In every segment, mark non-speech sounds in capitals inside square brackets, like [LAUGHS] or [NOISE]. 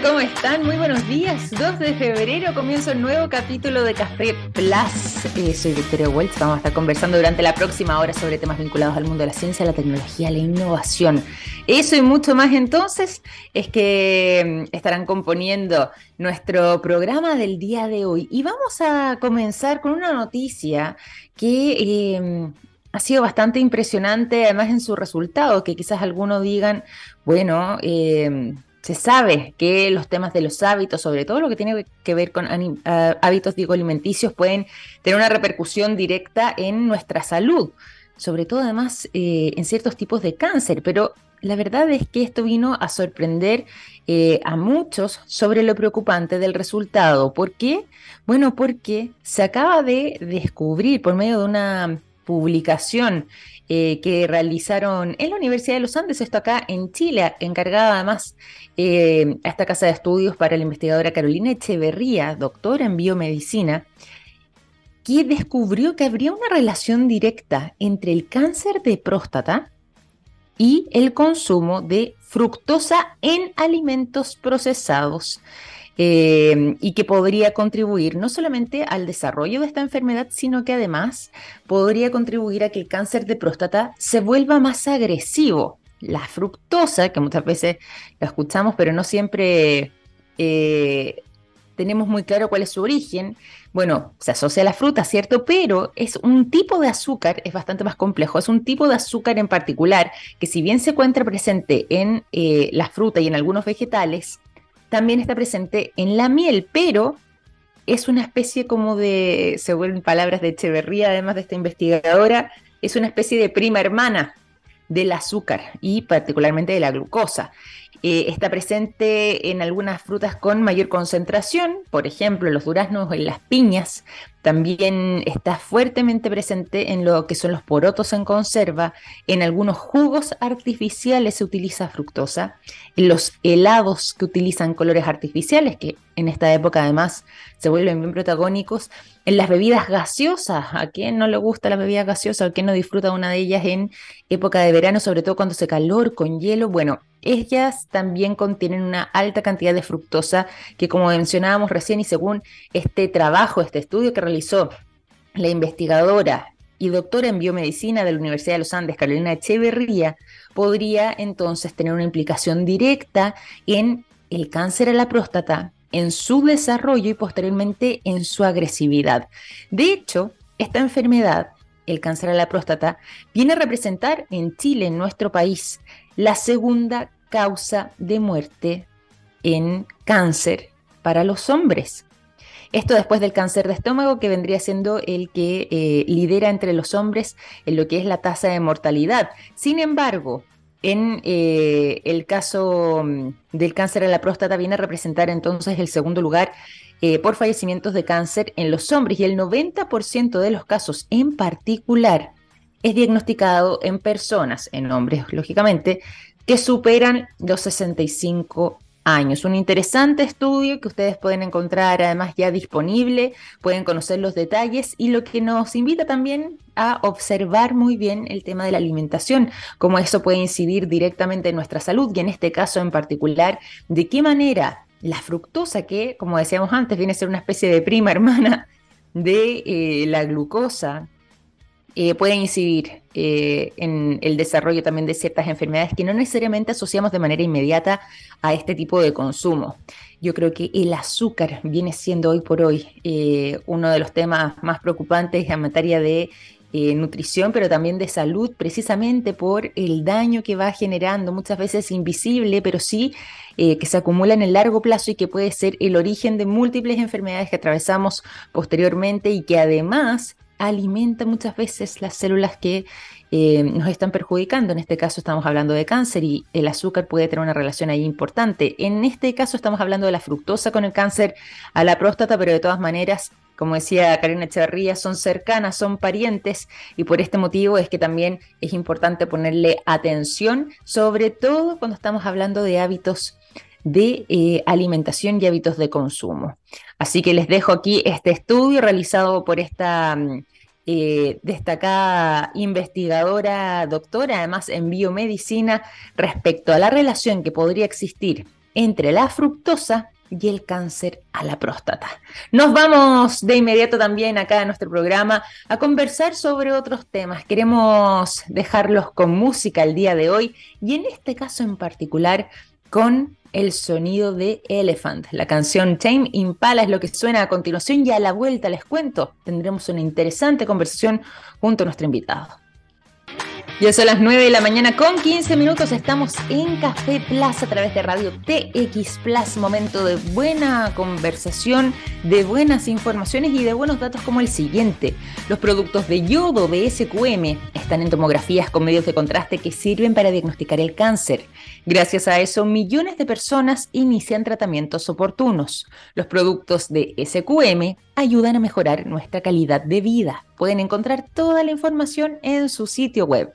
¿Cómo están? Muy buenos días. 2 de febrero comienza un nuevo capítulo de Café Plus. Eh, soy Victoria Welch. Vamos a estar conversando durante la próxima hora sobre temas vinculados al mundo de la ciencia, la tecnología, la innovación. Eso y mucho más entonces es que mm, estarán componiendo nuestro programa del día de hoy. Y vamos a comenzar con una noticia que... Eh, ha sido bastante impresionante, además en su resultado, que quizás algunos digan, bueno, eh, se sabe que los temas de los hábitos, sobre todo lo que tiene que ver con ah, hábitos digo, alimenticios, pueden tener una repercusión directa en nuestra salud, sobre todo además eh, en ciertos tipos de cáncer, pero la verdad es que esto vino a sorprender eh, a muchos sobre lo preocupante del resultado. ¿Por qué? Bueno, porque se acaba de descubrir por medio de una publicación eh, que realizaron en la Universidad de los Andes, esto acá en Chile, encargada además eh, a esta casa de estudios para la investigadora Carolina Echeverría, doctora en biomedicina, que descubrió que habría una relación directa entre el cáncer de próstata y el consumo de fructosa en alimentos procesados. Eh, y que podría contribuir no solamente al desarrollo de esta enfermedad, sino que además podría contribuir a que el cáncer de próstata se vuelva más agresivo. La fructosa, que muchas veces la escuchamos, pero no siempre eh, tenemos muy claro cuál es su origen. Bueno, se asocia a la fruta, ¿cierto? Pero es un tipo de azúcar, es bastante más complejo, es un tipo de azúcar en particular que si bien se encuentra presente en eh, la fruta y en algunos vegetales, también está presente en la miel, pero es una especie como de, según palabras de Echeverría, además de esta investigadora, es una especie de prima hermana del azúcar y particularmente de la glucosa. Eh, está presente en algunas frutas con mayor concentración, por ejemplo, los duraznos en las piñas, también está fuertemente presente en lo que son los porotos en conserva. En algunos jugos artificiales se utiliza fructosa. En los helados que utilizan colores artificiales, que en esta época además se vuelven bien protagónicos. En las bebidas gaseosas, ¿a quién no le gusta la bebida gaseosa? ¿A quién no disfruta una de ellas en época de verano, sobre todo cuando hace calor, con hielo? Bueno, ellas también contienen una alta cantidad de fructosa que como mencionábamos recién y según este trabajo, este estudio que la investigadora y doctora en biomedicina de la Universidad de los Andes, Carolina Echeverría, podría entonces tener una implicación directa en el cáncer a la próstata, en su desarrollo y posteriormente en su agresividad. De hecho, esta enfermedad, el cáncer a la próstata, viene a representar en Chile, en nuestro país, la segunda causa de muerte en cáncer para los hombres. Esto después del cáncer de estómago, que vendría siendo el que eh, lidera entre los hombres en lo que es la tasa de mortalidad. Sin embargo, en eh, el caso mm, del cáncer a la próstata viene a representar entonces el segundo lugar eh, por fallecimientos de cáncer en los hombres y el 90% de los casos en particular es diagnosticado en personas, en hombres lógicamente, que superan los 65 años. Un interesante estudio que ustedes pueden encontrar además ya disponible, pueden conocer los detalles y lo que nos invita también a observar muy bien el tema de la alimentación, cómo eso puede incidir directamente en nuestra salud y en este caso en particular, de qué manera la fructosa, que como decíamos antes viene a ser una especie de prima hermana de eh, la glucosa, eh, pueden incidir eh, en el desarrollo también de ciertas enfermedades que no necesariamente asociamos de manera inmediata a este tipo de consumo. Yo creo que el azúcar viene siendo hoy por hoy eh, uno de los temas más preocupantes en materia de nutrición, pero también de salud, precisamente por el daño que va generando, muchas veces invisible, pero sí que se acumula en el largo plazo y que puede ser el origen de múltiples enfermedades que atravesamos posteriormente y que además alimenta muchas veces las células que eh, nos están perjudicando. En este caso estamos hablando de cáncer y el azúcar puede tener una relación ahí importante. En este caso estamos hablando de la fructosa con el cáncer a la próstata, pero de todas maneras, como decía Karina Echeverría, son cercanas, son parientes y por este motivo es que también es importante ponerle atención, sobre todo cuando estamos hablando de hábitos de eh, alimentación y hábitos de consumo. Así que les dejo aquí este estudio realizado por esta mm, eh, destacada investigadora, doctora, además en biomedicina, respecto a la relación que podría existir entre la fructosa y el cáncer a la próstata. Nos vamos de inmediato también acá en nuestro programa a conversar sobre otros temas. Queremos dejarlos con música el día de hoy y en este caso en particular con el sonido de Elephant. La canción Tame Impala es lo que suena a continuación y a la vuelta les cuento. Tendremos una interesante conversación junto a nuestro invitado. Ya son las 9 de la mañana con 15 minutos. Estamos en Café Plaza a través de Radio TX Plus. Momento de buena conversación, de buenas informaciones y de buenos datos como el siguiente. Los productos de yodo de SQM están en tomografías con medios de contraste que sirven para diagnosticar el cáncer. Gracias a eso, millones de personas inician tratamientos oportunos. Los productos de SQM ayudan a mejorar nuestra calidad de vida. Pueden encontrar toda la información en su sitio web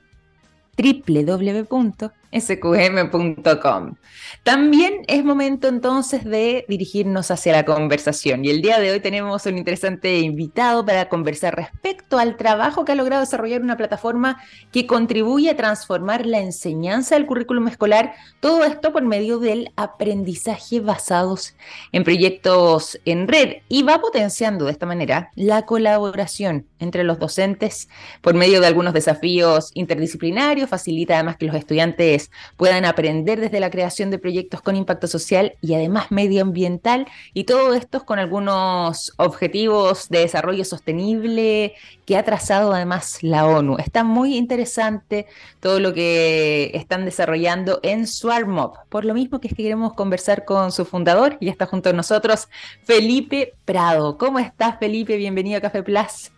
www.sqm.com. También es momento entonces de dirigirnos hacia la conversación y el día de hoy tenemos un interesante invitado para conversar respecto al trabajo que ha logrado desarrollar una plataforma que contribuye a transformar la enseñanza del currículum escolar, todo esto por medio del aprendizaje basados en proyectos en red y va potenciando de esta manera la colaboración entre los docentes por medio de algunos desafíos interdisciplinarios, facilita además que los estudiantes puedan aprender desde la creación de proyectos con impacto social y además medioambiental y todo esto con algunos objetivos de desarrollo sostenible que ha trazado además la ONU. Está muy interesante todo lo que están desarrollando en SwarmOp, por lo mismo que es que queremos conversar con su fundador y está junto a nosotros Felipe Prado. ¿Cómo estás Felipe? Bienvenido a Café Plus.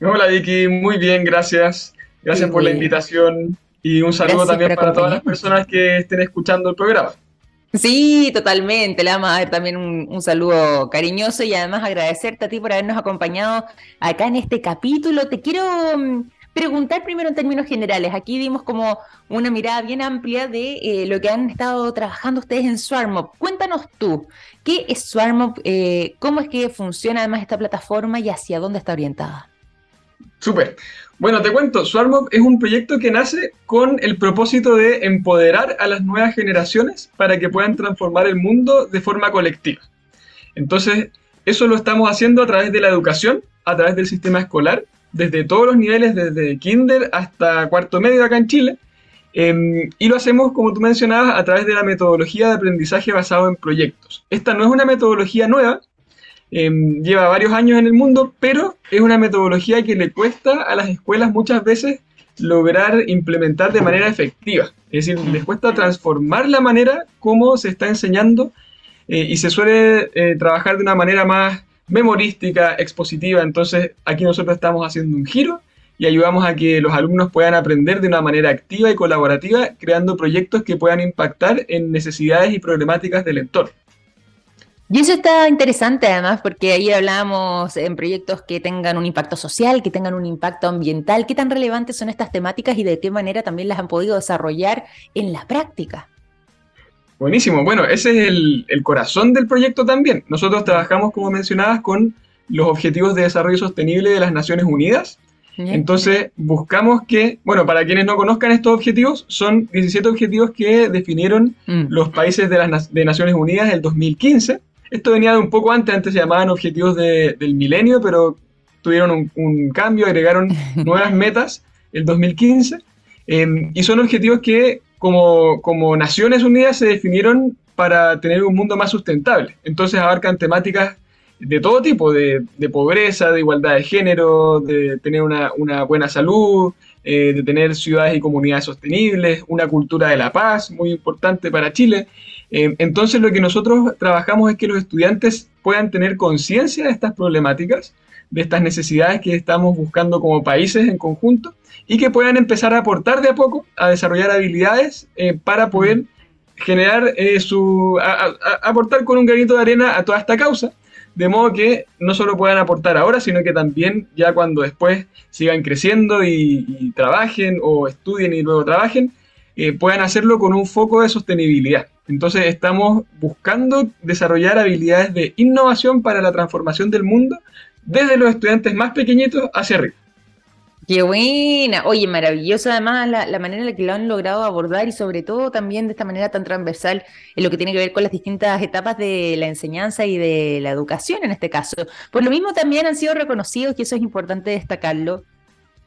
Hola Vicky, muy bien, gracias. Gracias por la invitación y un saludo también para todas las personas que estén escuchando el programa. Sí, totalmente. Le vamos a dar también un, saludo cariñoso y además agradecerte a ti por habernos acompañado acá en este capítulo. Te quiero mm, preguntar primero en términos generales. Aquí dimos como una mirada bien amplia de eh, lo que han estado trabajando ustedes en SwarmUp. Cuéntanos tú, ¿qué es SwarmUp? Eh, ¿Cómo es que funciona además esta plataforma y hacia dónde está orientada? Súper. Bueno, te cuento, SwarmUp es un proyecto que nace con el propósito de empoderar a las nuevas generaciones para que puedan transformar el mundo de forma colectiva. Entonces, eso lo estamos haciendo a través de la educación, a través del sistema escolar, desde todos los niveles, desde kinder hasta cuarto medio acá en Chile. Em, y lo hacemos, como tú mencionabas, a través de la metodología de aprendizaje basado en proyectos. Esta no es una metodología nueva, Em, lleva varios años en el mundo, pero es una metodología que le cuesta a las escuelas muchas veces lograr implementar de manera efectiva. Es decir, les cuesta transformar la manera como se está enseñando eh, y se suele eh, trabajar de una manera más memorística, expositiva. Entonces, aquí nosotros estamos haciendo un giro y ayudamos a que los alumnos puedan aprender de una manera activa y colaborativa, creando proyectos que puedan impactar en necesidades y problemáticas del entorno. Y eso está interesante además porque ahí hablamos en proyectos que tengan un impacto social, que tengan un impacto ambiental. ¿Qué tan relevantes son estas temáticas y de qué manera también las han podido desarrollar en la práctica? Buenísimo. Bueno, ese es el, corazón del proyecto también. Nosotros trabajamos, como mencionabas, con los Objetivos de Desarrollo Sostenible de las Naciones Unidas. Entonces, buscamos que, bueno, para quienes no conozcan estos objetivos, son 17 objetivos que definieron mm. los países de las de Naciones Unidas en el 2015 esto venía de un poco antes, antes se llamaban objetivos del milenio, pero tuvieron un, cambio, agregaron [LAUGHS] nuevas metas el 2015, em, y son objetivos que como, como Naciones Unidas se definieron para tener un mundo más sustentable. Entonces abarcan temáticas de todo tipo, de, pobreza, de igualdad de género, de tener una, buena salud, eh, de tener ciudades y comunidades sostenibles, una cultura de la paz, muy importante para Chile. Eh, entonces lo que nosotros trabajamos es que los estudiantes puedan tener conciencia de estas problemáticas, de estas necesidades que estamos buscando como países en conjunto y que puedan empezar a aportar de a poco a desarrollar habilidades eh, para poder generar eh, su aportar con un granito de arena a toda esta causa de modo que no solo puedan aportar ahora, sino que también ya cuando después sigan creciendo y, trabajen o estudien y luego trabajen, puedan hacerlo con un foco de sostenibilidad. Entonces estamos buscando desarrollar habilidades de innovación para la transformación del mundo desde los estudiantes más pequeñitos hacia arriba. Qué buena. Oye, maravilloso además la, manera en la que lo han logrado abordar y sobre todo también de esta manera tan transversal en lo que tiene que ver con las distintas etapas de la enseñanza y de la educación en este caso. Por lo mismo también han sido reconocidos, y eso es importante destacarlo.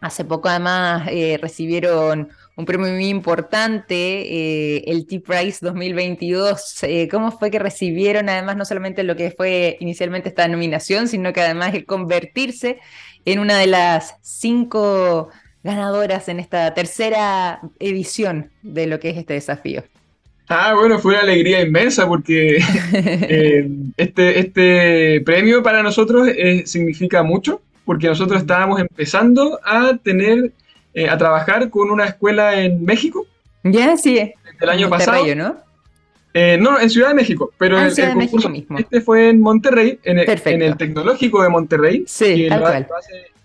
Hace poco además eh, recibieron un premio muy importante, eh, el T-Prize 2022. Eh, ¿Cómo fue que recibieron además no solamente lo que fue inicialmente esta nominación, sino que además el convertirse en una de las cinco ganadoras en esta tercera edición de lo que es este desafío. Ah, bueno, fue una alegría inmensa porque [LAUGHS] eh, este, este premio para nosotros significa mucho, porque nosotros estábamos empezando a tener, eh, a trabajar con una escuela en México. Ya, sí. El año pasado. ¿no? no, en Ciudad de México, pero ah, el, concurso mismo. este fue en Monterrey, en el, Tecnológico de Monterrey, sí, tal cual.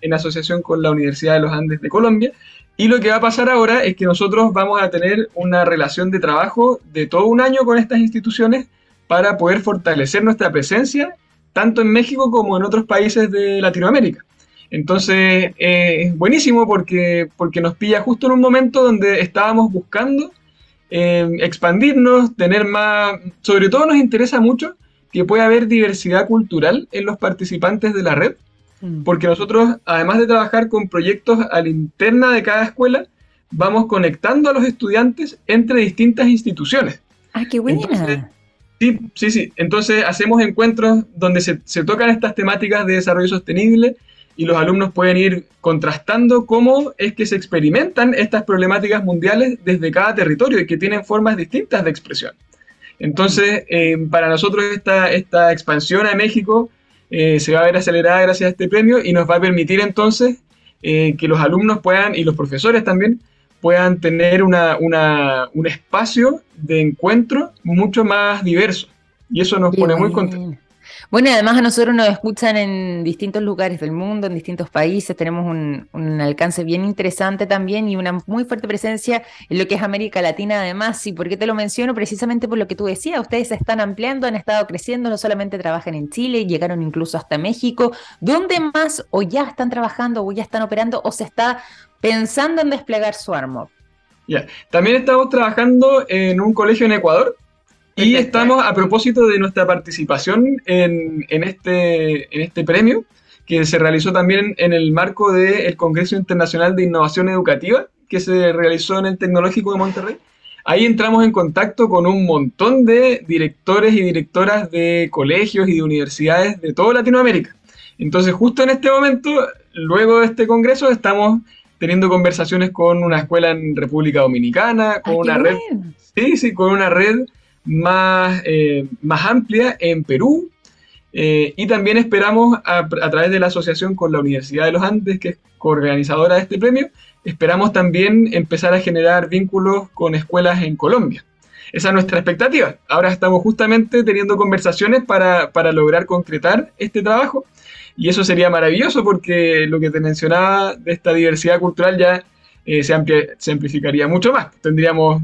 en asociación con la Universidad de los Andes de Colombia. Y lo que va a pasar ahora es que nosotros vamos a tener una relación de trabajo de todo un año con estas instituciones para poder fortalecer nuestra presencia tanto en México como en otros países de Latinoamérica. Entonces eh, es buenísimo porque, porque nos pilla justo en un momento donde estábamos buscando eh, expandirnos, tener más, sobre todo nos interesa mucho que pueda haber diversidad cultural en los participantes de la red, mm. porque nosotros, además de trabajar con proyectos a la interna de cada escuela, vamos conectando a los estudiantes entre distintas instituciones. Ah, qué buena. sí, sí, sí. Entonces hacemos encuentros donde se, se tocan estas temáticas de desarrollo sostenible y los alumnos pueden ir contrastando cómo es que se experimentan estas problemáticas mundiales desde cada territorio y que tienen formas distintas de expresión. Entonces, eh, para nosotros esta, esta expansión a México eh, se va a ver acelerada gracias a este premio y nos va a permitir entonces eh, que los alumnos puedan, y los profesores también, puedan tener una, un espacio de encuentro mucho más diverso. Y eso nos pone muy contentos. Bueno, además a nosotros nos escuchan en distintos lugares del mundo, en distintos países, tenemos un, alcance bien interesante también y una muy fuerte presencia en lo que es América Latina además. ¿Y por qué te lo menciono? Precisamente por lo que tú decías, ustedes se están ampliando, han estado creciendo, no solamente trabajan en Chile, llegaron incluso hasta México. ¿Dónde más o ya están trabajando o ya están operando o se está pensando en desplegar su armo? También estamos trabajando en un colegio en Ecuador y estamos a propósito de nuestra participación en, este, en este premio, que se realizó también en el marco del Congreso Internacional de Innovación Educativa, que se realizó en el Tecnológico de Monterrey. Ahí entramos en contacto con un montón de directores y directoras de colegios y de universidades de toda Latinoamérica. Entonces, justo en este momento, luego de este congreso, estamos teniendo conversaciones con una escuela en República Dominicana, con una red, sí, sí, con una red más, eh, más amplia en Perú. Eh, y también esperamos, a, través de la asociación con la Universidad de los Andes, que es coorganizadora de este premio, esperamos también empezar a generar vínculos con escuelas en Colombia. Esa es nuestra expectativa. Ahora estamos justamente teniendo conversaciones para, para lograr concretar este trabajo y eso sería maravilloso porque lo que te mencionaba de esta diversidad cultural ya eh, se, se amplificaría mucho más. Tendríamos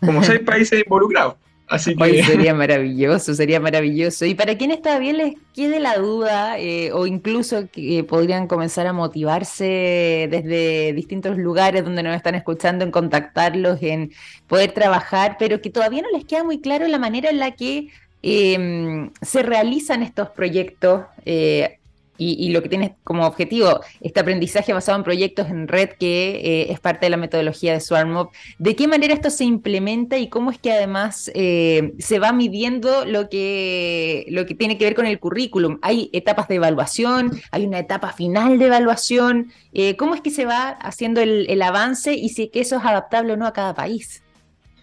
como [LAUGHS] seis países involucrados. Así que... sería [LAUGHS] maravilloso, sería maravilloso. Y para quienes todavía les quede la duda eh, o incluso que podrían comenzar a motivarse desde distintos lugares donde nos están escuchando, en contactarlos, en poder trabajar, pero que todavía no les queda muy claro la manera en la que em, se realizan estos proyectos. Eh, y, lo que tiene como objetivo este aprendizaje basado en proyectos en red que eh, es parte de la metodología de SwarmMob. ¿De qué manera esto se implementa y cómo es que además eh, se va midiendo lo que, lo que tiene que ver con el currículum? ¿Hay etapas de evaluación? ¿Hay una etapa final de evaluación? Eh, ¿Cómo es que se va haciendo el, avance y si que eso es adaptable o no a cada país?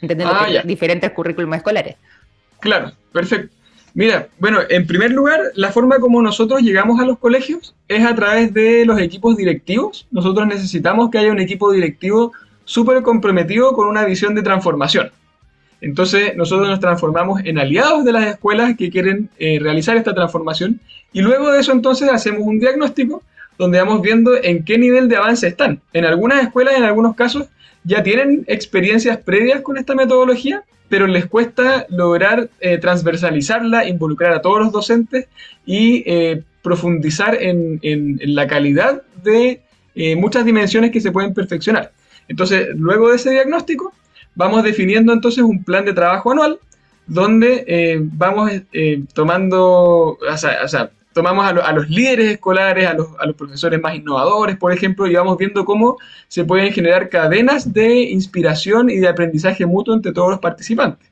Entendiendo ah, que diferentes currículums escolares. Claro, perfecto. Mira, bueno, en primer lugar, la forma como nosotros llegamos a los colegios es a través de los equipos directivos. Nosotros necesitamos que haya un equipo directivo súper comprometido con una visión de transformación. Entonces, nosotros nos transformamos en aliados de las escuelas que quieren eh, realizar esta transformación y luego de eso entonces hacemos un diagnóstico donde vamos viendo en qué nivel de avance están. En algunas escuelas, en algunos casos, ya tienen experiencias previas con esta metodología, pero les cuesta lograr eh, transversalizarla, involucrar a todos los docentes y eh, profundizar en, la calidad de eh, muchas dimensiones que se pueden perfeccionar. Entonces, luego de ese diagnóstico, vamos definiendo entonces un plan de trabajo anual donde vamos tomando, tomamos a, los líderes escolares, a los, a los, profesores más innovadores, por ejemplo, y vamos viendo cómo se pueden generar cadenas de inspiración y de aprendizaje mutuo entre todos los participantes.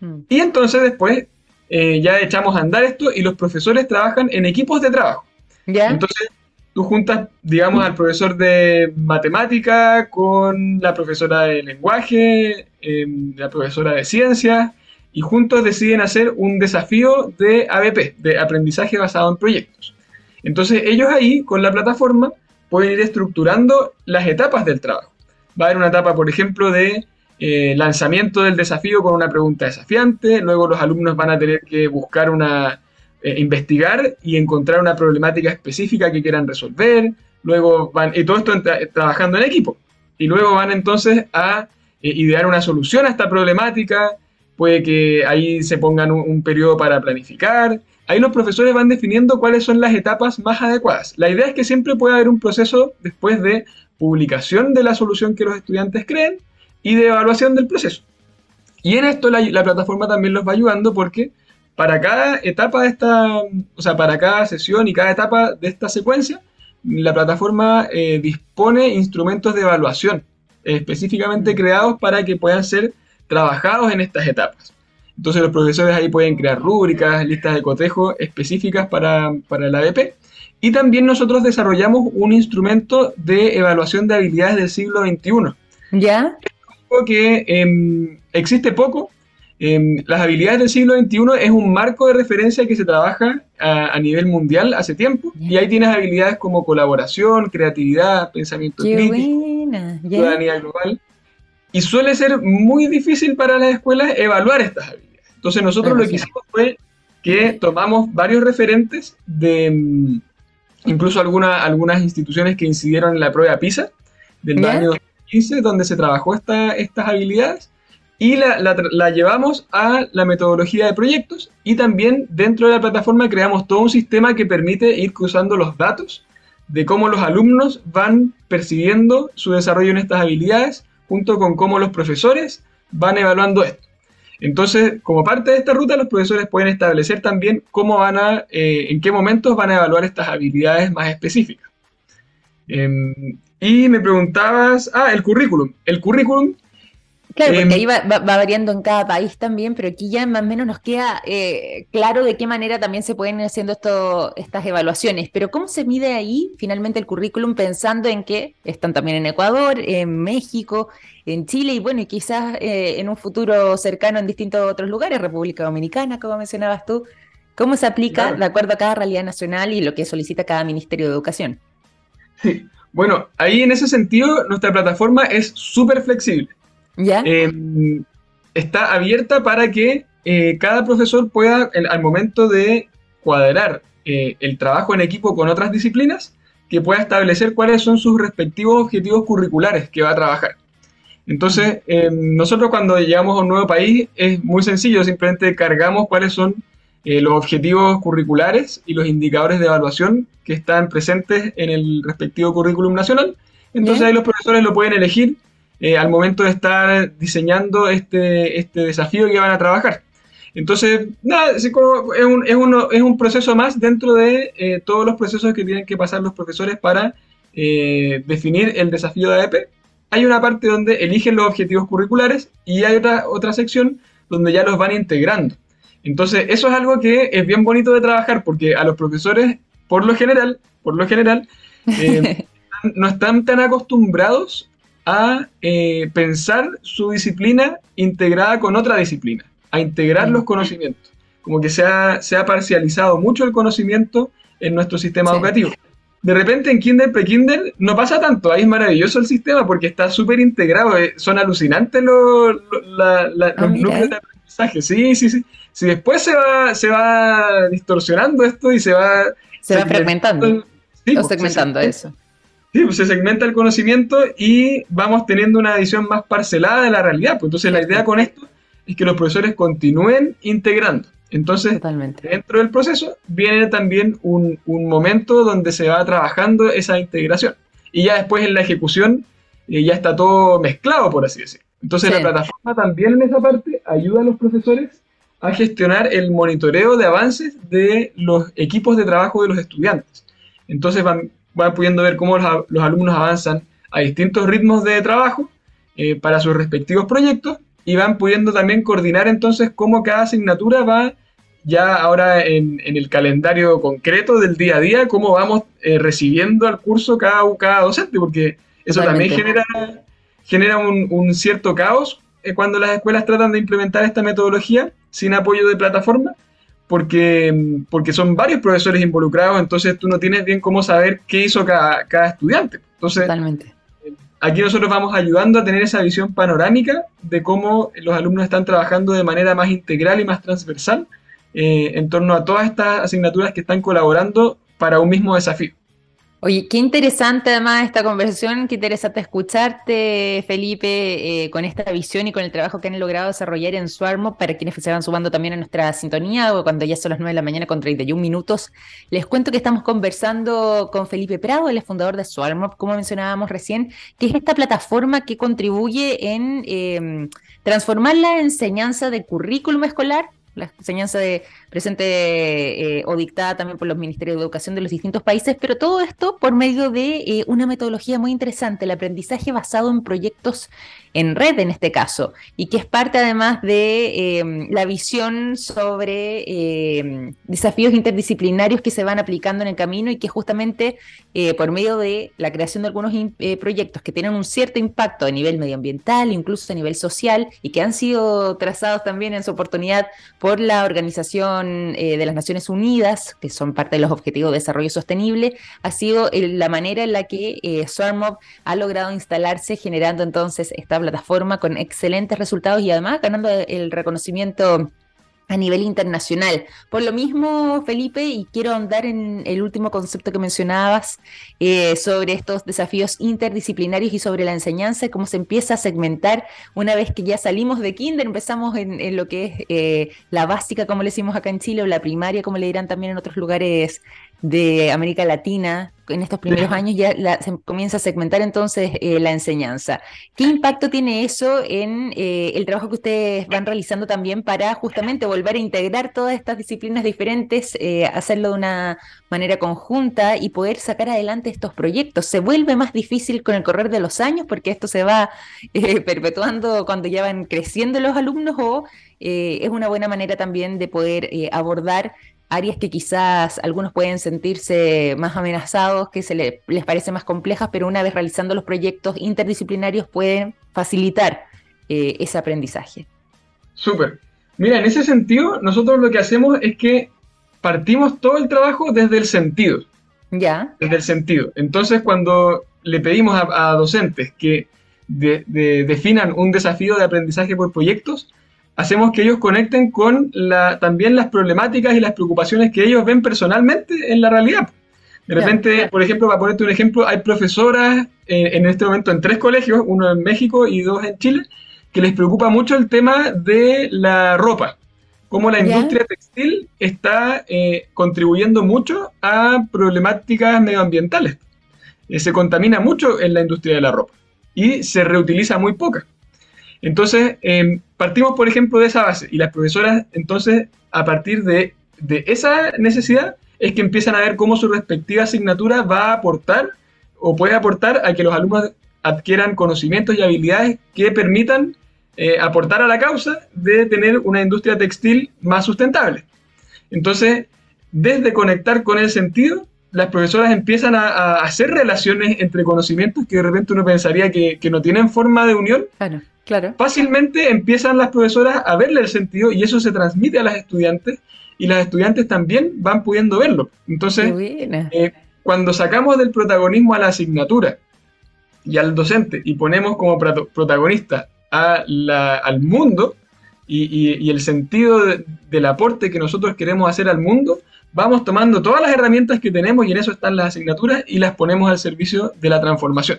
Mm. Y entonces después eh, ya echamos a andar esto y los profesores trabajan en equipos de trabajo. Entonces tú juntas, digamos, al profesor de matemática con la profesora de lenguaje, em, la profesora de ciencias, y juntos deciden hacer un desafío de ABP, de aprendizaje basado en proyectos. Entonces ellos ahí, con la plataforma, pueden ir estructurando las etapas del trabajo. Va a haber una etapa, por ejemplo, de eh, lanzamiento del desafío con una pregunta desafiante, luego los alumnos van a tener que buscar una, eh, investigar y encontrar una problemática específica que quieran resolver, luego van, y todo esto trabajando en equipo, y luego van entonces a eh, idear una solución a esta problemática, puede que ahí se pongan un, periodo para planificar. Ahí los profesores van definiendo cuáles son las etapas más adecuadas. La idea es que siempre puede haber un proceso después de publicación de la solución que los estudiantes creen y de evaluación del proceso. Y en esto la, la, plataforma también los va ayudando porque para cada etapa de esta, o sea, para cada sesión y cada etapa de esta secuencia, la plataforma eh, dispone instrumentos de evaluación específicamente creados para que puedan ser trabajados en estas etapas. Entonces los profesores ahí pueden crear rúbricas, listas de cotejo específicas para, para el ADP. Y también nosotros desarrollamos un instrumento de evaluación de habilidades del siglo XXI. ¿Ya? Es que em, existe poco. Em, las habilidades del siglo XXI es un marco de referencia que se trabaja a, nivel mundial hace tiempo. Y ahí tienes habilidades como colaboración, creatividad, pensamiento crítico, ciudadanía global y suele ser muy difícil para las escuelas evaluar estas habilidades. Entonces nosotros lo que hicimos fue que tomamos varios referentes de mm, incluso algunas instituciones que incidieron en la prueba PISA del año 2015, donde se trabajó esta, estas habilidades, y la, la, llevamos a la metodología de proyectos y también dentro de la plataforma creamos todo un sistema que permite ir cruzando los datos de cómo los alumnos van percibiendo su desarrollo en estas habilidades junto con cómo los profesores van evaluando esto. Entonces, como parte de esta ruta, los profesores pueden establecer también cómo van a, eh, en qué momentos van a evaluar estas habilidades más específicas. Em, y me preguntabas, ah, el currículum. El currículum Claro, porque em, ahí va, variando en cada país también, pero aquí ya más o menos nos queda eh, claro de qué manera también se pueden ir haciendo esto, estas evaluaciones. Pero ¿cómo se mide ahí finalmente el currículum pensando en que están también en Ecuador, en México, en Chile y bueno, y quizás eh, en un futuro cercano en distintos otros lugares, República Dominicana, como mencionabas tú? ¿Cómo se aplica de acuerdo a cada realidad nacional y lo que solicita cada Ministerio de Educación? Sí, bueno, ahí en ese sentido nuestra plataforma es súper flexible. Em, está abierta para que eh, cada profesor pueda, al momento de cuadrar eh, el trabajo en equipo con otras disciplinas, que pueda establecer cuáles son sus respectivos objetivos curriculares que va a trabajar. Entonces, em, nosotros cuando llegamos a un nuevo país es muy sencillo, simplemente cargamos cuáles son eh, los objetivos curriculares y los indicadores de evaluación que están presentes en el respectivo currículum nacional. Entonces ahí los profesores lo pueden elegir eh, al momento de estar diseñando este, este desafío que van a trabajar. Entonces, nada, es, un, es, es un proceso más dentro de eh, todos los procesos que tienen que pasar los profesores para eh, definir el desafío de AEP. Hay una parte donde eligen los objetivos curriculares y hay otra, otra sección donde ya los van integrando. Entonces, eso es algo que es bien bonito de trabajar porque a los profesores, por lo general, por lo general, [LAUGHS] no están tan acostumbrados a eh, pensar su disciplina integrada con otra disciplina, a integrar los conocimientos. Como que se ha, se ha parcializado mucho el conocimiento en nuestro sistema educativo. De repente en Kinder, Pre-Kinder no pasa tanto, ahí es maravilloso el sistema porque está súper integrado, eh, son alucinantes los, ah, núcleos de aprendizaje. Sí, sí, sí. Si después se va, se va distorsionando esto y se va... Se va fragmentando. Sí, o pues, segmentando eso. Sí, pues se segmenta el conocimiento y vamos teniendo una visión más parcelada de la realidad. Pues entonces la idea con esto es que los profesores continúen integrando. Entonces, dentro del proceso viene también un, momento donde se va trabajando esa integración. y ya después en la ejecución eh, ya está todo mezclado, por así decirlo. Entonces la plataforma también en esa parte ayuda a los profesores a gestionar el monitoreo de avances de los equipos de trabajo de los estudiantes. Entonces van, van pudiendo ver cómo los, alumnos avanzan a distintos ritmos de trabajo eh, para sus respectivos proyectos y van pudiendo también coordinar entonces cómo cada asignatura va ya ahora en, el calendario concreto del día a día, cómo vamos eh, recibiendo al curso cada, cada docente, porque eso también genera, genera un, cierto caos eh, cuando las escuelas tratan de implementar esta metodología sin apoyo de plataforma, porque, porque son varios profesores involucrados, entonces tú no tienes bien cómo saber qué hizo cada, cada estudiante. Entonces, Totalmente. aquí nosotros vamos ayudando a tener esa visión panorámica de cómo los alumnos están trabajando de manera más integral y más transversal eh, en torno a todas estas asignaturas que están colaborando para un mismo desafío. Oye, qué interesante además esta conversación, qué interesante escucharte, Felipe, eh, con esta visión y con el trabajo que han logrado desarrollar en Swarmo, para quienes se van sumando también a nuestra sintonía, o cuando ya son las 9 de la mañana con 31 minutos. Les cuento que estamos conversando con Felipe Prado, el fundador de Swarmo, como mencionábamos recién, que es esta plataforma que contribuye en eh, transformar la enseñanza de currículum escolar la enseñanza de presente eh, o dictada también por los ministerios de educación de los distintos países, pero todo esto por medio de eh, una metodología muy interesante, el aprendizaje basado en proyectos en red en este caso, y que es parte además de em, la visión sobre em, desafíos interdisciplinarios que se van aplicando en el camino y que justamente eh, por medio de la creación de algunos proyectos que tienen un cierto impacto a nivel medioambiental, incluso a nivel social, y que han sido trazados también en su oportunidad por la Organización eh, de las Naciones Unidas, que son parte de los Objetivos de Desarrollo Sostenible, ha sido la manera en la que eh, ha logrado instalarse, generando entonces esta plataforma con excelentes resultados y además ganando el reconocimiento a nivel internacional. Por lo mismo, Felipe, y quiero ahondar en el último concepto que mencionabas eh, sobre estos desafíos interdisciplinarios y sobre la enseñanza, cómo se empieza a segmentar una vez que ya salimos de kinder, empezamos en, lo que es eh, la básica, como le decimos acá en Chile, o la primaria, como le dirán también en otros lugares de América Latina, en estos primeros años ya se comienza a segmentar entonces eh, la enseñanza. ¿Qué impacto tiene eso en eh, el trabajo que ustedes van realizando también para justamente volver a integrar todas estas disciplinas diferentes, eh, hacerlo de una manera conjunta y poder sacar adelante estos proyectos? ¿Se vuelve más difícil con el correr de los años porque esto se va [LAUGHS] perpetuando cuando ya van creciendo los alumnos o es una buena manera también de poder abordar áreas que quizás algunos pueden sentirse más amenazados, que se les parece más complejas, pero una vez realizando los proyectos interdisciplinarios pueden facilitar eh, ese aprendizaje. Súper. Mira, en ese sentido, nosotros lo que hacemos es que partimos todo el trabajo desde el sentido. Ya. Desde el sentido. Entonces, cuando le pedimos a, docentes que definan un desafío de aprendizaje por proyectos, hacemos que ellos conecten con la, también las problemáticas y las preocupaciones que ellos ven personalmente en la realidad. De repente, por ejemplo, para ponerte un ejemplo, hay profesoras eh, en este momento en tres colegios, uno en México y dos en Chile, que les preocupa mucho el tema de la ropa, cómo la industria textil está eh, contribuyendo mucho a problemáticas medioambientales. Eh, se contamina mucho en la industria de la ropa y se reutiliza muy poca. Entonces, em, partimos, por ejemplo, de esa base y las profesoras, entonces, a partir de, esa necesidad, es que empiezan a ver cómo su respectiva asignatura va a aportar o puede aportar a que los alumnos adquieran conocimientos y habilidades que permitan eh, aportar a la causa de tener una industria textil más sustentable. Entonces, desde conectar con el sentido, las profesoras empiezan a, hacer relaciones entre conocimientos que de repente uno pensaría que, que no tienen forma de unión, claro. Claro. Fácilmente empiezan las profesoras a verle el sentido y eso se transmite a las estudiantes y las estudiantes también van pudiendo verlo. Entonces, eh, cuando sacamos del protagonismo a la asignatura y al docente y ponemos como protagonista al mundo y, el sentido del aporte que nosotros queremos hacer al mundo, vamos tomando todas las herramientas que tenemos y en eso están las asignaturas y las ponemos al servicio de la transformación.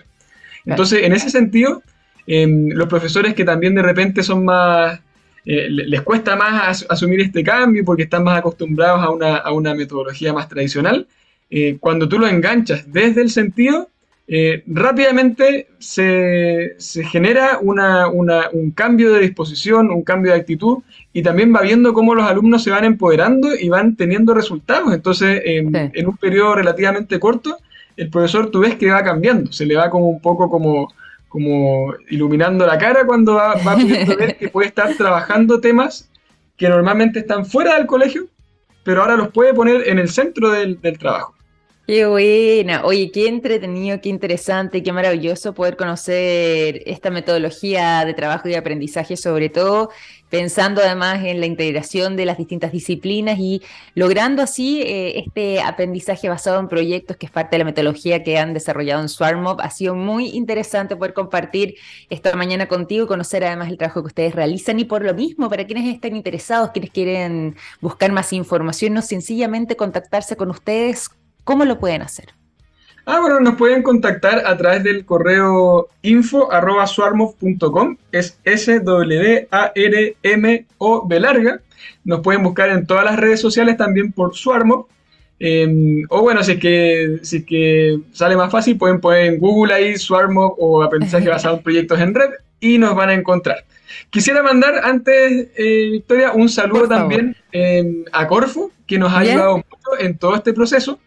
Entonces, en ese sentido, Los profesores que también de repente son más, eh, les cuesta más asumir este cambio porque están más acostumbrados a una, metodología más tradicional, eh, cuando tú lo enganchas desde el sentido, eh, rápidamente se, genera un cambio de disposición, un cambio de actitud y también va viendo cómo los alumnos se van empoderando y van teniendo resultados. Entonces, en un periodo relativamente corto, el profesor tú ves que va cambiando, se le va como un poco como, como iluminando la cara cuando va, va [LAUGHS] pudiendo ver que puede estar trabajando temas que normalmente están fuera del colegio, pero ahora los puede poner en el centro del trabajo. Qué buena. Oye, qué entretenido, qué interesante, qué maravilloso poder conocer esta metodología de trabajo y aprendizaje, sobre todo pensando además en la integración de las distintas disciplinas y logrando así eh, este aprendizaje basado en proyectos que es parte de la metodología que han desarrollado en SwarmMob. Ha sido muy interesante poder compartir esta mañana contigo y conocer además el trabajo que ustedes realizan y por lo mismo, para quienes estén interesados, quienes quieren buscar más información, no sencillamente contactarse con ustedes ¿Cómo lo pueden hacer? Ah, bueno, nos pueden contactar a través del correo info arroba es S-W-A-R-M-O larga. Nos pueden buscar en todas las redes sociales también por Swarmov. Em, o bueno, si es, que, si que sale más fácil, pueden poner en Google ahí Swarmov o aprendizaje basado en proyectos en red y nos van a encontrar. Quisiera mandar antes, eh, Victoria, un saludo también em, a Corfo, que nos ha ayudado mucho en todo este proceso.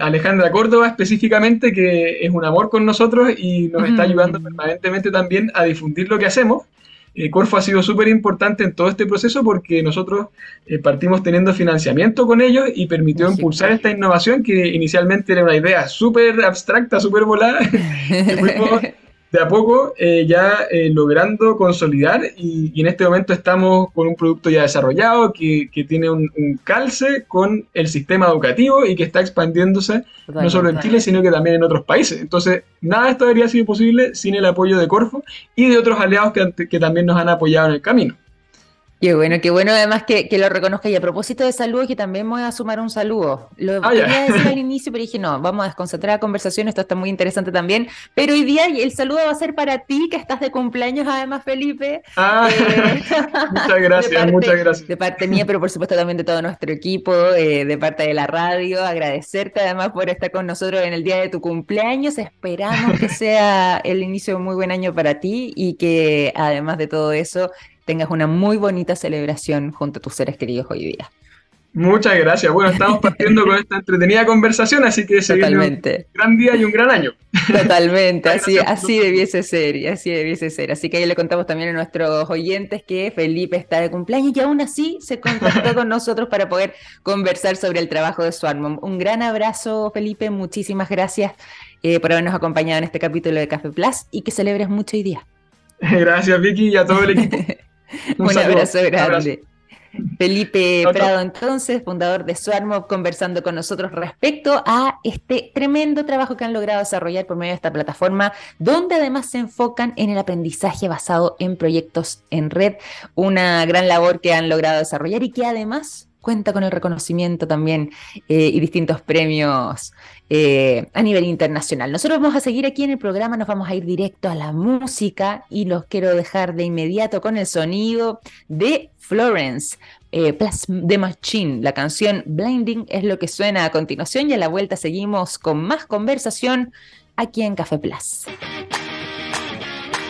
Alejandra Córdoba específicamente, que es un amor con nosotros y nos está ayudando permanentemente también a difundir lo que hacemos. Eh, Corfo ha sido súper importante en todo este proceso porque nosotros eh, partimos teniendo financiamiento con ellos y permitió impulsar esta innovación que inicialmente era una idea súper abstracta, súper volada. [LAUGHS] de a poco eh, ya eh, logrando consolidar y, en este momento estamos con un producto ya desarrollado que, tiene un, calce con el sistema educativo y que está expandiéndose no solo en Chile, sino que también en otros países. Entonces, nada de esto habría sido posible sin el apoyo de Corfo y de otros aliados que también nos han apoyado en el camino. Qué bueno, qué bueno además que, lo reconozca. Y a propósito de saludos, que también voy a sumar un saludo. Lo ah, quería decir al [LAUGHS] inicio, pero dije, no, vamos a desconcentrar la conversación, esto está muy interesante también. Pero hoy día el saludo va a ser para ti, que estás de cumpleaños además, Felipe. Ah, eh, [LAUGHS] muchas gracias, muchas gracias. De parte mía, pero por supuesto también de todo nuestro equipo, eh, de parte de la radio. Agradecerte además por estar con nosotros en el día de tu cumpleaños. Esperamos que [LAUGHS] sea el inicio de un muy buen año para ti y que además de todo eso tengas una muy bonita celebración junto a tus seres queridos hoy día. Muchas gracias. Bueno, estamos partiendo con esta entretenida conversación, así que Totalmente. un gran día y un gran año. Totalmente, [LAUGHS] así, así debiese ser, y así debiese ser. Así que ahí le contamos también a nuestros oyentes que Felipe está de cumpleaños y aún así se contactó con nosotros para poder conversar sobre el trabajo de Swarmom. Un gran abrazo, Felipe, muchísimas gracias eh, por habernos acompañado en este capítulo de Café Plus y que celebres mucho hoy día. [LAUGHS] Gracias, Vicky, y a todo el equipo. [LAUGHS] Un, abrazo grande. Felipe Prado, entonces, fundador de Swarmov, conversando con nosotros respecto a este tremendo trabajo que han logrado desarrollar por medio de esta plataforma, donde además se enfocan en el aprendizaje basado en proyectos en red, una gran labor que han logrado desarrollar y que además cuenta con el reconocimiento también eh, y distintos premios eh, a nivel internacional. Nosotros vamos a seguir aquí en el programa, nos vamos a ir directo a la música y los quiero dejar de inmediato con el sonido de Florence. Eh, Machine, la canción Blinding es lo que suena a continuación y a la vuelta seguimos con más conversación aquí en Café Plus.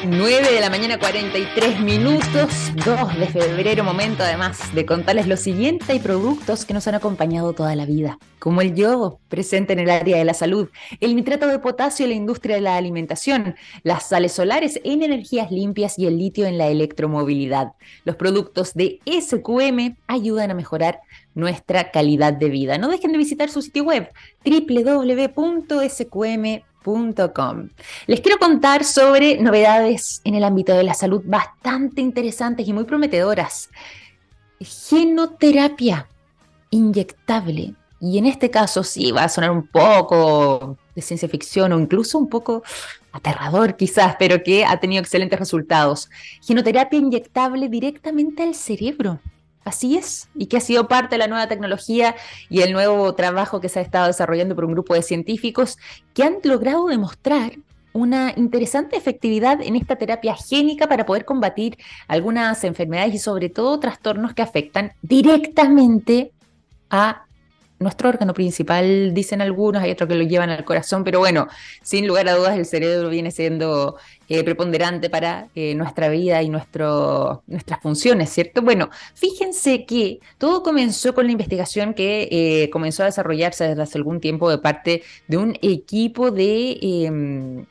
9 de la mañana, 43 minutos, 2 de febrero, momento además de contarles lo siguiente. Hay productos que nos han acompañado toda la vida, como el yodo, presente en el área de la salud, el nitrato de potasio en la industria de la alimentación, las sales solares en energías limpias y el litio en la electromovilidad. Los productos de SQM ayudan a mejorar nuestra calidad de vida. No dejen de visitar su sitio web www.sqm.com les quiero contar sobre novedades en el ámbito de la salud bastante interesantes y muy prometedoras. Genoterapia inyectable. Y en este caso sí va a sonar un poco de ciencia ficción o incluso un poco aterrador quizás, pero que ha tenido excelentes resultados. Genoterapia inyectable directamente al cerebro. Así es, y que ha sido parte de la nueva tecnología y el nuevo trabajo que se ha estado desarrollando por un grupo de científicos que han logrado demostrar una interesante efectividad en esta terapia génica para poder combatir algunas enfermedades y sobre todo trastornos que afectan directamente a nuestro órgano principal, dicen algunos, hay otros que lo llevan al corazón, pero bueno, sin lugar a dudas el cerebro viene siendo eh, preponderante para eh, nuestra vida y nuestro, nuestras funciones, ¿cierto? Bueno, fíjense que todo comenzó con la investigación que eh, comenzó a desarrollarse desde hace algún tiempo de parte de un equipo de em,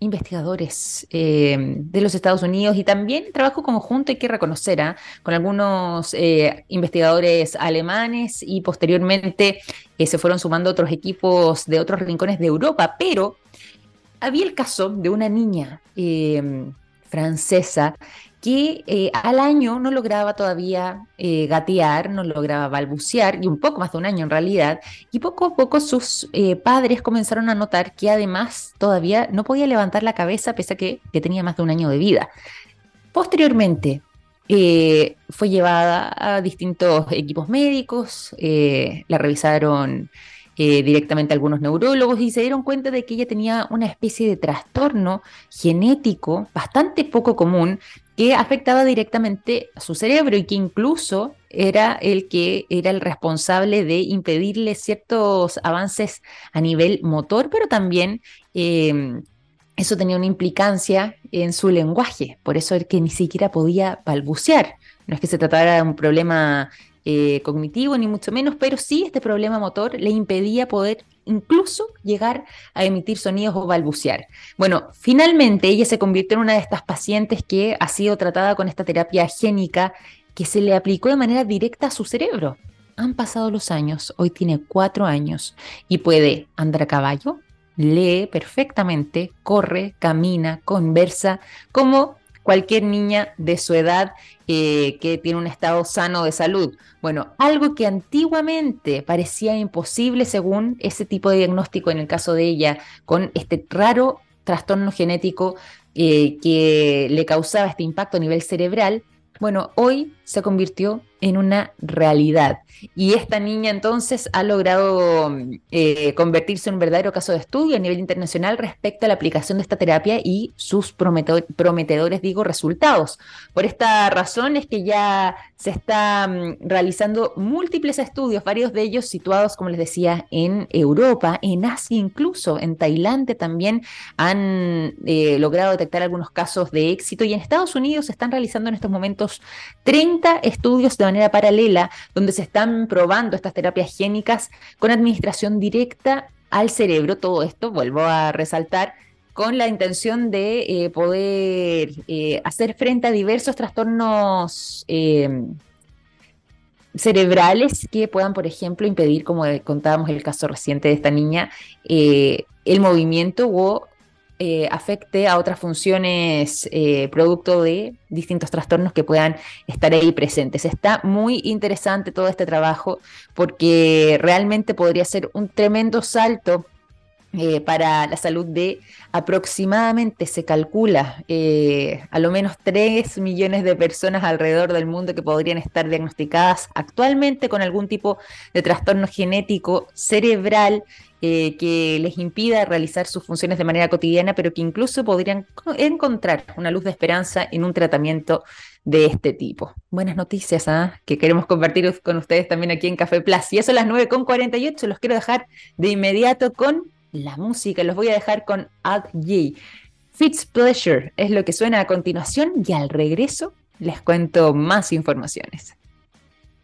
investigadores eh, de los Estados Unidos y también trabajo conjunto, hay que reconocer, ¿ah? con algunos eh, investigadores alemanes y posteriormente eh, se fueron sumando otros equipos de otros rincones de Europa, pero había el caso de una niña francesa que eh, al año no lograba todavía eh, gatear, no lograba balbucear, y un poco más de un año en realidad, y poco a poco sus eh, padres comenzaron a notar que además todavía no podía levantar la cabeza pese a que, que tenía más de un año de vida. Posteriormente, fue llevada a distintos equipos médicos, la revisaron directamente algunos neurólogos y se dieron cuenta de que ella tenía una especie de trastorno genético bastante poco común que afectaba directamente a su cerebro y que incluso era el que era el responsable de impedirle ciertos avances a nivel motor, pero también em, eso tenía una implicancia en su lenguaje, por eso es que ni siquiera podía balbucear. No es que se tratara de un problema eh, cognitivo, ni mucho menos, pero sí este problema motor le impedía poder incluso llegar a emitir sonidos o balbucear. Bueno, finalmente ella se convirtió en una de estas pacientes que ha sido tratada con esta terapia génica que se le aplicó de manera directa a su cerebro. Han pasado los años, hoy tiene cuatro años y puede andar a caballo, lee perfectamente, corre, camina, conversa, como cualquier niña de su edad eh, que tiene un estado sano de salud. Bueno, algo que antiguamente parecía imposible según ese tipo de diagnóstico en el caso de ella, con este raro trastorno genético eh, que le causaba este impacto a nivel cerebral, bueno, hoy se convirtió en una realidad. Y esta niña entonces ha logrado eh, convertirse en un verdadero caso de estudio a nivel internacional respecto a la aplicación de esta terapia y sus prometedores, digo, resultados. Por esta razón es que ya se están mm, realizando múltiples estudios, varios de ellos situados, como les decía, en Europa, en Asia incluso, en Tailandia también han eh, logrado detectar algunos casos de éxito y en Estados Unidos se están realizando en estos momentos 30 estudios de manera paralela donde se están probando estas terapias génicas con administración directa al cerebro. Todo esto, vuelvo a resaltar, con la intención de eh, poder eh, hacer frente a diversos trastornos em, cerebrales que puedan, por ejemplo, impedir, como contábamos el caso reciente de esta niña, eh, el movimiento o eh, afecte a otras funciones eh, producto de distintos trastornos que puedan estar ahí presentes. Está muy interesante todo este trabajo porque realmente podría ser un tremendo salto eh, para la salud de aproximadamente, se calcula, a lo menos 3 millones de personas alrededor del mundo que podrían estar diagnosticadas actualmente con algún tipo de trastorno genético cerebral eh, que les impida realizar sus funciones de manera cotidiana, pero que incluso podrían encontrar una luz de esperanza en un tratamiento de este tipo. Buenas noticias ¿ah? que queremos compartir con ustedes también aquí en Café Plus. Y eso a las 9.48 los quiero dejar de inmediato con la música. Los voy a dejar con Ad J. Fitz Pleasure es lo que suena a continuación y al regreso les cuento más informaciones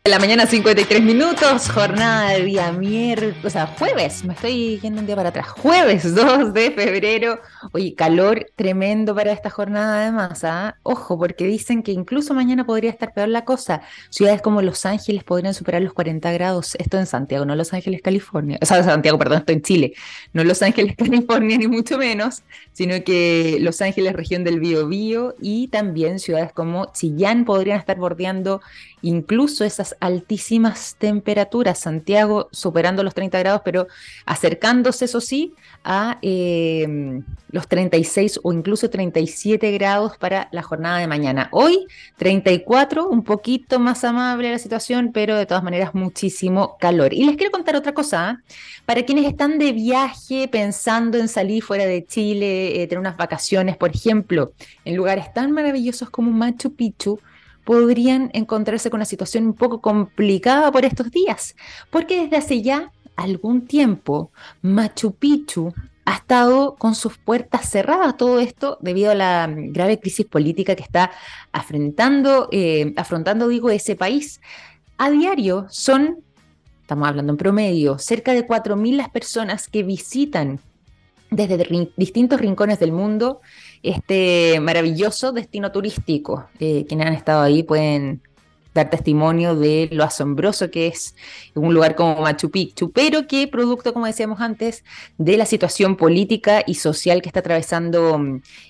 la mañana 53 minutos, jornada de día miércoles, o sea, jueves, me estoy yendo un día para atrás, jueves 2 de febrero, oye, calor tremendo para esta jornada además, ¿ah? ojo, porque dicen que incluso mañana podría estar peor la cosa, ciudades como Los Ángeles podrían superar los 40 grados, esto en Santiago, no Los Ángeles, California, o sea, Santiago, perdón, estoy en Chile, no Los Ángeles, [LAUGHS] California, ni mucho menos, sino que Los Ángeles, región del Biobío, y también ciudades como Chillán podrían estar bordeando incluso esas altísimas temperaturas, Santiago superando los 30 grados, pero acercándose, eso sí, a em, los 36 o incluso 37 grados para la jornada de mañana. Hoy 34, un poquito más amable la situación, pero de todas maneras muchísimo calor. Y les quiero contar otra cosa, ¿ah? para quienes están de viaje pensando en salir fuera de Chile, eh, tener unas vacaciones, por ejemplo, en lugares tan maravillosos como Machu Picchu, podrían encontrarse con una situación un poco complicada por estos días, porque desde hace ya algún tiempo Machu Picchu ha estado con sus puertas cerradas. Todo esto debido a la grave crisis política que está afrontando, eh, afrontando digo, ese país. A diario son, estamos hablando en promedio, cerca de 4.000 las personas que visitan desde distintos rincones del mundo este maravilloso destino turístico. Eh, quienes han estado ahí pueden dar testimonio de lo asombroso que es un lugar como Machu Picchu, pero que producto, como decíamos antes, de la situación política y social que está atravesando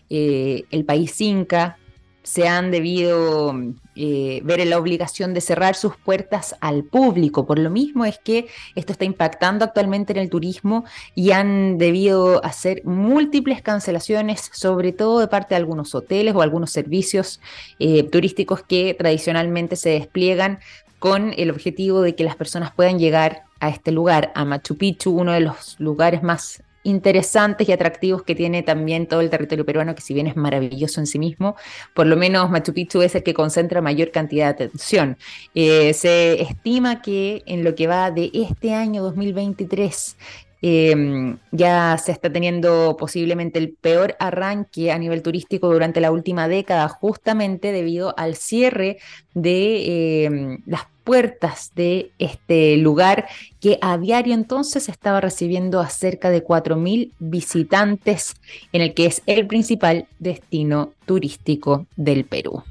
eh, el país inca, se han debido eh, ver en la obligación de cerrar sus puertas al público. Por lo mismo es que esto está impactando actualmente en el turismo y han debido hacer múltiples cancelaciones, sobre todo de parte de algunos hoteles o algunos servicios eh, turísticos que tradicionalmente se despliegan con el objetivo de que las personas puedan llegar a este lugar, a Machu Picchu, uno de los lugares más interesantes y atractivos que tiene también todo el territorio peruano, que si bien es maravilloso en sí mismo, por lo menos Machu Picchu es el que concentra mayor cantidad de atención. Eh, se estima que en lo que va de este año 2023 Em, ya se está teniendo posiblemente el peor arranque a nivel turístico durante la última década, justamente debido al cierre de em, las puertas de este lugar que a diario entonces estaba recibiendo a cerca de 4.000 visitantes en el que es el principal destino turístico del Perú.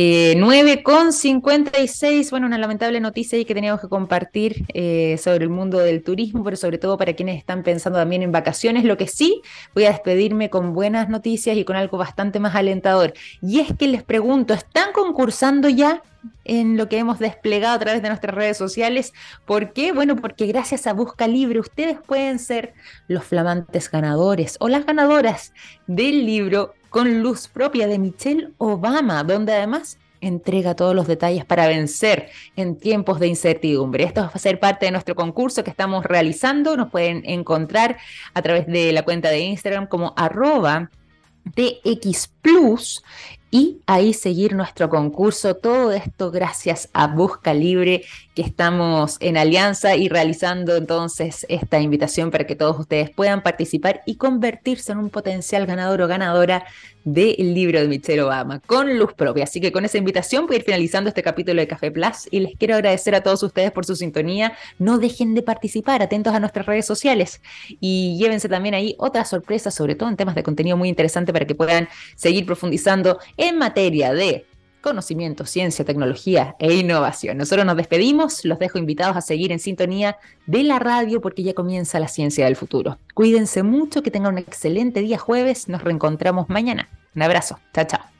9 eh, con 56, bueno, una lamentable noticia ahí que teníamos que compartir eh, sobre el mundo del turismo, pero sobre todo para quienes están pensando también en vacaciones. Lo que sí, voy a despedirme con buenas noticias y con algo bastante más alentador. Y es que les pregunto, ¿están concursando ya en lo que hemos desplegado a través de nuestras redes sociales. ¿Por qué? Bueno, porque gracias a Busca Libre ustedes pueden ser los flamantes ganadores o las ganadoras del libro con luz propia de Michelle Obama, donde además entrega todos los detalles para vencer en tiempos de incertidumbre. Esto va a ser parte de nuestro concurso que estamos realizando. Nos pueden encontrar a través de la cuenta de Instagram como arroba DX Plus y ahí seguir nuestro concurso. Todo esto gracias a Busca Libre, que estamos en alianza y realizando entonces esta invitación para que todos ustedes puedan participar y convertirse en un potencial ganador o ganadora del libro de Michelle Obama con luz propia. Así que con esa invitación voy a ir finalizando este capítulo de Café Plus y les quiero agradecer a todos ustedes por su sintonía. No dejen de participar, atentos a nuestras redes sociales y llévense también ahí otras sorpresas, sobre todo en temas de contenido muy interesante para que puedan seguir profundizando en materia de conocimiento, ciencia, tecnología e innovación. Nosotros nos despedimos, los dejo invitados a seguir en sintonía de la radio porque ya comienza la ciencia del futuro. Cuídense mucho, que tengan un excelente día jueves, nos reencontramos mañana. Un abrazo, chao, chao.